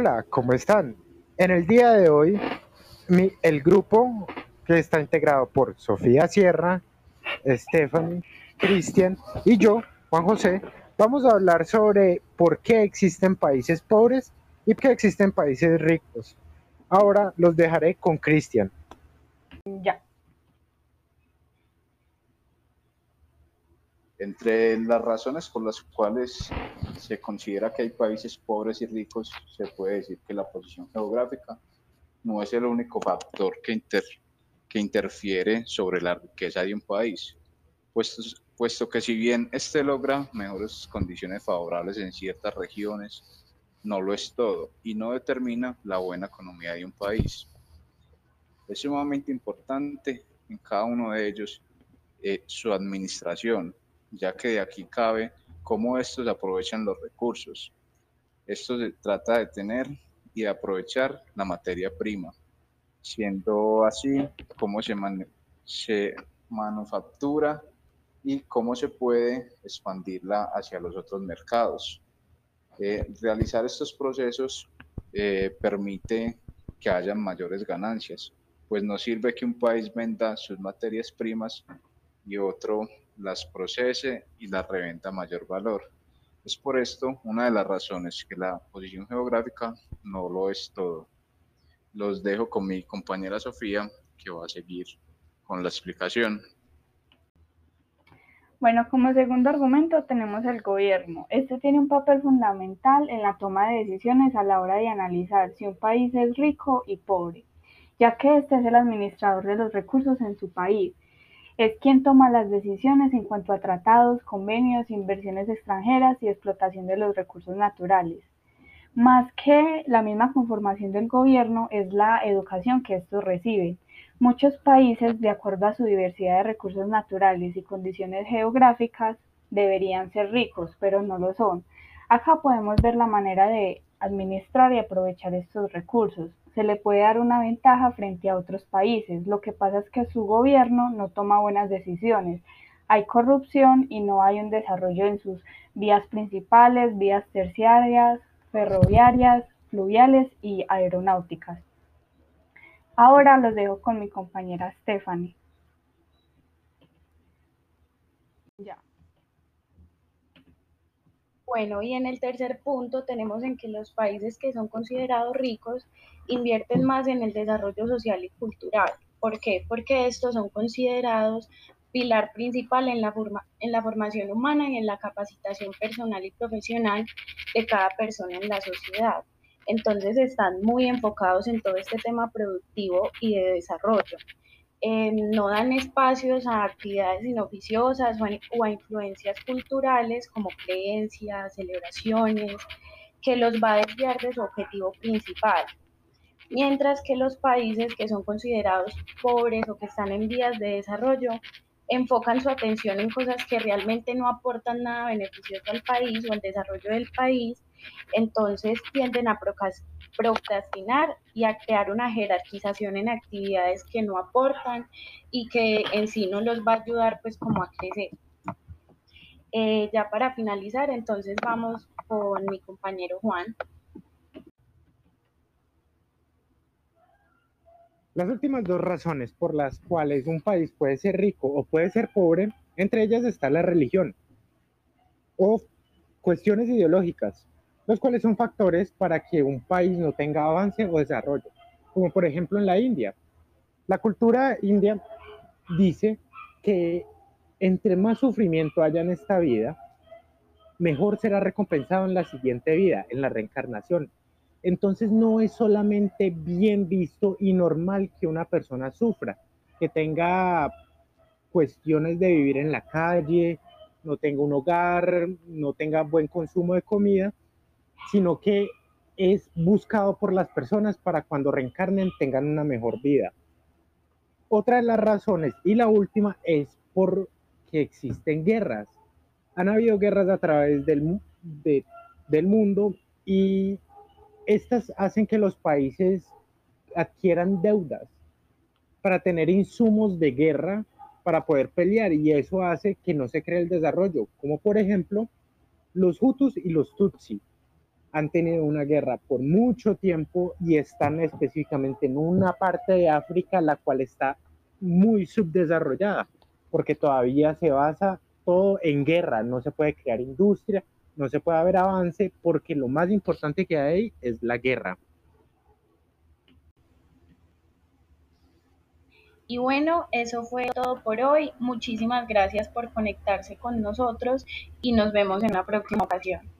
Hola, ¿cómo están? En el día de hoy, el grupo que está integrado por Sofía Sierra, Stephanie, Cristian y yo, Juan José, vamos a hablar sobre por qué existen países pobres y por qué existen países ricos. Ahora los dejaré con Cristian. Ya. Entre las razones por las cuales se considera que hay países pobres y ricos, se puede decir que la posición geográfica no es el único factor que, que interfiere sobre la riqueza de un país, puesto, puesto que si bien éste logra mejores condiciones favorables en ciertas regiones, no lo es todo y no determina la buena economía de un país. Es sumamente importante en cada uno de ellos eh, su administración, ya que de aquí cabe cómo estos aprovechan los recursos. Esto se trata de tener y aprovechar la materia prima, siendo así cómo se, se manufactura y cómo se puede expandirla hacia los otros mercados. Eh, realizar estos procesos eh, permite que haya mayores ganancias, pues no sirve que un país venda sus materias primas y otro las procese y las reventa a mayor valor. Es por esto una de las razones que la posición geográfica no lo es todo. Los dejo con mi compañera Sofía, que va a seguir con la explicación. Bueno, como segundo argumento tenemos el gobierno. Este tiene un papel fundamental en la toma de decisiones a la hora de analizar si un país es rico y pobre, ya que este es el administrador de los recursos en su país es quien toma las decisiones en cuanto a tratados, convenios, inversiones extranjeras y explotación de los recursos naturales. Más que la misma conformación del gobierno es la educación que estos reciben. Muchos países, de acuerdo a su diversidad de recursos naturales y condiciones geográficas, deberían ser ricos, pero no lo son. Acá podemos ver la manera de administrar y aprovechar estos recursos se le puede dar una ventaja frente a otros países. Lo que pasa es que su gobierno no toma buenas decisiones. Hay corrupción y no hay un desarrollo en sus vías principales, vías terciarias, ferroviarias, fluviales y aeronáuticas. Ahora los dejo con mi compañera Stephanie. Ya. Bueno, y en el tercer punto tenemos en que los países que son considerados ricos invierten más en el desarrollo social y cultural. ¿Por qué? Porque estos son considerados pilar principal en la, forma, en la formación humana y en la capacitación personal y profesional de cada persona en la sociedad. Entonces están muy enfocados en todo este tema productivo y de desarrollo. Eh, no dan espacios a actividades inoficiosas o a, influencias culturales como creencias, celebraciones, que los va a desviar de su objetivo principal. Mientras que los países que son considerados pobres o que están en vías de desarrollo enfocan su atención en cosas que realmente no aportan nada beneficioso al país o al desarrollo del país, entonces tienden a procrastinar y a crear una jerarquización en actividades que no aportan y que en sí no los va a ayudar pues como a crecer. Eh, ya para finalizar, entonces vamos con mi compañero Juan. Las últimas dos razones por las cuales un país puede ser rico o puede ser pobre, entre ellas está la religión o cuestiones ideológicas los cuales son factores para que un país no tenga avance o desarrollo, como por ejemplo en la India. La cultura india dice que entre más sufrimiento haya en esta vida, mejor será recompensado en la siguiente vida, en la reencarnación. Entonces no es solamente bien visto y normal que una persona sufra, que tenga cuestiones de vivir en la calle, no tenga un hogar, no tenga buen consumo de comida, sino que es buscado por las personas para cuando reencarnen tengan una mejor vida. Otra de las razones, y la última, es porque existen guerras. Han habido guerras a través del, del mundo y estas hacen que los países adquieran deudas para tener insumos de guerra para poder pelear y eso hace que no se cree el desarrollo, como por ejemplo los Hutus y los Tutsi han tenido una guerra por mucho tiempo y están específicamente en una parte de África la cual está muy subdesarrollada, porque todavía se basa todo en guerra, no se puede crear industria, no se puede haber avance, porque lo más importante que hay es la guerra. Y bueno, eso fue todo por hoy. Muchísimas gracias por conectarse con nosotros y nos vemos en la próxima ocasión.